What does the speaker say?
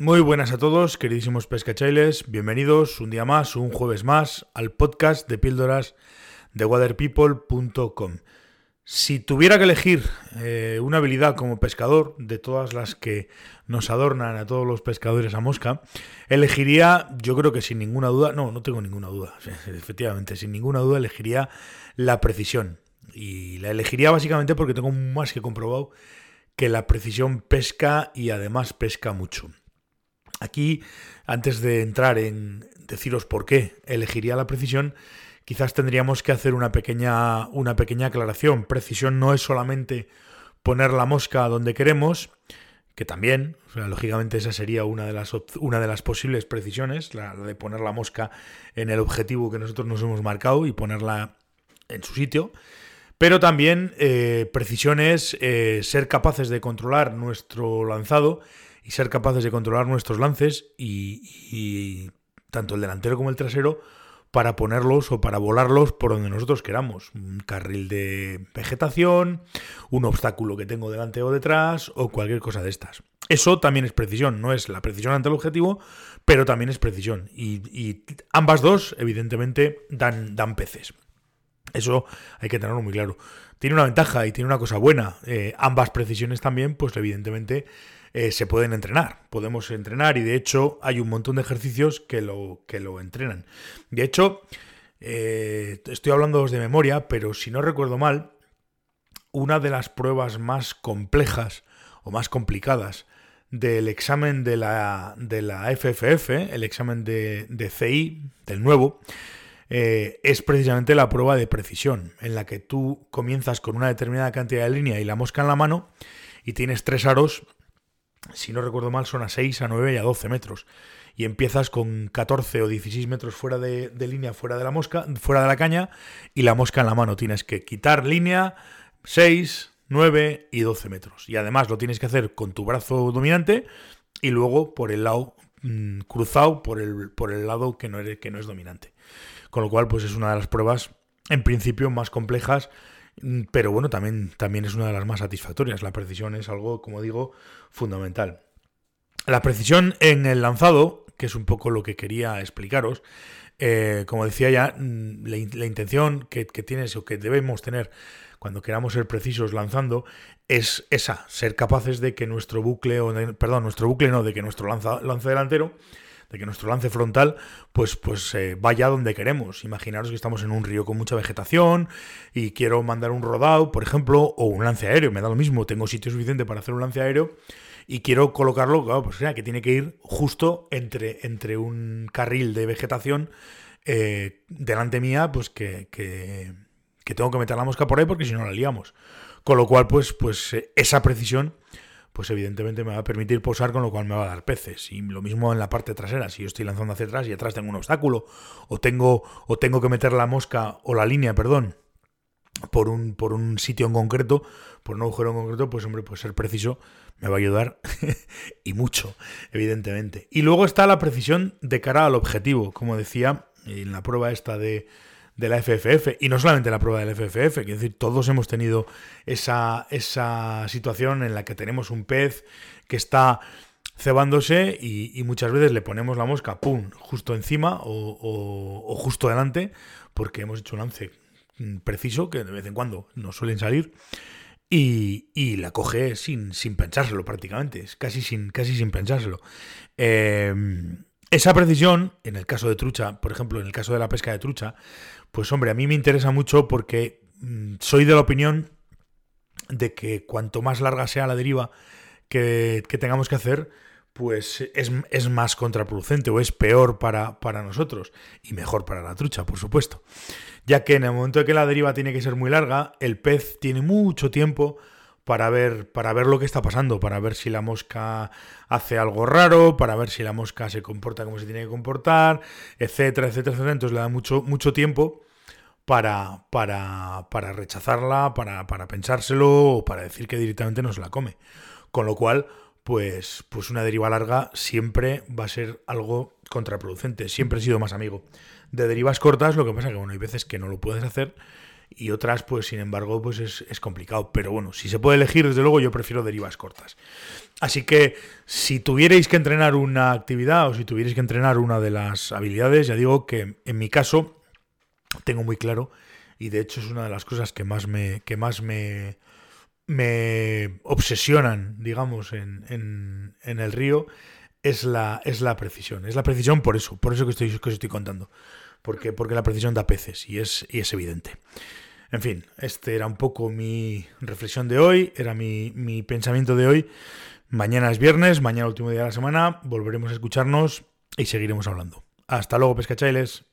Muy buenas a todos, queridísimos pescachailes. Bienvenidos un día más, un jueves más, al podcast de píldoras de waterpeople.com. Si tuviera que elegir eh, una habilidad como pescador, de todas las que nos adornan a todos los pescadores a mosca, elegiría, yo creo que sin ninguna duda, no, no tengo ninguna duda, efectivamente, sin ninguna duda elegiría la precisión. Y la elegiría básicamente porque tengo más que comprobado que la precisión pesca y además pesca mucho. Aquí, antes de entrar en deciros por qué elegiría la precisión, quizás tendríamos que hacer una pequeña, una pequeña aclaración. Precisión no es solamente poner la mosca donde queremos, que también, lógicamente esa sería una de las, una de las posibles precisiones, la, de poner la mosca en el objetivo que nosotros nos hemos marcado y ponerla en su sitio. Pero también eh, precisión es eh, ser capaces de controlar nuestro lanzado y ser capaces de controlar nuestros lances y, tanto el delantero como el trasero para ponerlos o para volarlos por donde nosotros queramos. Un carril de vegetación, un obstáculo que tengo delante o detrás o cualquier cosa de estas. Eso también es precisión, no es la precisión ante el objetivo, pero también es precisión. Y, ambas dos, evidentemente, dan, dan peces. Eso hay que tenerlo muy claro. Tiene una ventaja y tiene una cosa buena. Eh, ambas precisiones también, pues evidentemente eh, se pueden entrenar. Podemos entrenar y de hecho hay un montón de ejercicios que lo, que lo entrenan. De hecho, eh, estoy hablando de memoria, pero si no recuerdo mal, una de las pruebas más complejas o más complicadas del examen de la, de la FFF, el examen de, de CI, del nuevo, eh, es precisamente la prueba de precisión, en la que tú comienzas con una determinada cantidad de línea y la mosca en la mano y tienes tres aros si no recuerdo mal, son a 6, a 9 y a 12 metros. Y empiezas con 14 o 16 metros fuera de, línea, fuera de la mosca, fuera de la caña, y la mosca en la mano. Tienes que quitar línea 6, 9 y 12 metros. Y además lo tienes que hacer con tu brazo dominante y luego por el lado mm, cruzado, por el, por el lado que no, que no es dominante. Con lo cual, pues es una de las pruebas, en principio, más complejas pero bueno, también, también es una de las más satisfactorias. La precisión es algo, como digo, fundamental. La precisión en el lanzado, que es un poco lo que quería explicaros, eh, como decía ya, mm, la, intención que, tienes o que debemos tener cuando queramos ser precisos lanzando es esa, ser capaces de que nuestro bucle, o perdón, nuestro bucle no, de que nuestro lanza, lance delantero de que nuestro lance frontal pues, pues eh, vaya donde queremos. Imaginaros que estamos en un río con mucha vegetación y quiero mandar un rodado, por ejemplo, o un lance aéreo, me da lo mismo, tengo sitio suficiente para hacer un lance aéreo y quiero colocarlo, claro, pues que tiene que ir justo entre, entre un carril de vegetación eh, delante mía, pues que, que, que tengo que meter la mosca por ahí porque si no la liamos. Con lo cual, pues, pues eh, esa precisión pues evidentemente me va a permitir posar, con lo cual me va a dar peces. Y lo mismo en la parte trasera, si yo estoy lanzando hacia atrás y atrás tengo un obstáculo, o tengo, o tengo que meter la mosca, o la línea, perdón, por un, por un sitio en concreto, por un agujero en concreto, pues hombre, pues ser preciso me va a ayudar y mucho, evidentemente. Y luego está la precisión de cara al objetivo, como decía en la prueba esta de, de la FFF, y no solamente la prueba del FFF, quiero decir, todos hemos tenido esa, esa situación en la que tenemos un pez que está cebándose y, muchas veces le ponemos la mosca, ¡pum!, justo encima o, justo delante, porque hemos hecho un lance preciso, que de vez en cuando nos suelen salir, y, la coge sin, sin pensárselo prácticamente, casi sin, casi sin pensárselo. Eh, esa precisión, en el caso de trucha, por ejemplo, en el caso de la pesca de trucha, pues hombre, a mí me interesa mucho porque mm, soy de la opinión de que cuanto más larga sea la deriva que, tengamos que hacer, pues es, más contraproducente o es peor para, para, nosotros y mejor para la trucha, por supuesto. Ya que en el momento de que la deriva tiene que ser muy larga, el pez tiene mucho tiempo para ver, para ver lo que está pasando, para ver si la mosca hace algo raro, para ver si la mosca se comporta como se tiene que comportar, etcétera, etcétera, etcétera. Entonces le da mucho, mucho tiempo para, para, para rechazarla, para, para pensárselo o para decir que directamente no se la come. Con lo cual, pues, pues una deriva larga siempre va a ser algo contraproducente. Siempre he sido más amigo de derivas cortas, lo que pasa que bueno, hay veces que no lo puedes hacer y, otras, pues sin embargo, pues es, complicado. Pero bueno, si se puede elegir, desde luego yo prefiero derivas cortas. Así que si tuvierais que entrenar una actividad o si tuvierais que entrenar una de las habilidades, ya digo que en mi caso tengo muy claro y de hecho es una de las cosas que más me, que más me, me obsesionan, digamos, en, en, el río, es la, es la precisión. Es la precisión por eso, por eso que estoy, que os estoy contando porque, porque la precisión da peces y es, y es evidente. En fin, este era un poco mi reflexión de hoy, era mi, mi pensamiento de hoy. Mañana es viernes, mañana último día de la semana, volveremos a escucharnos y seguiremos hablando. Hasta luego, pescachailes.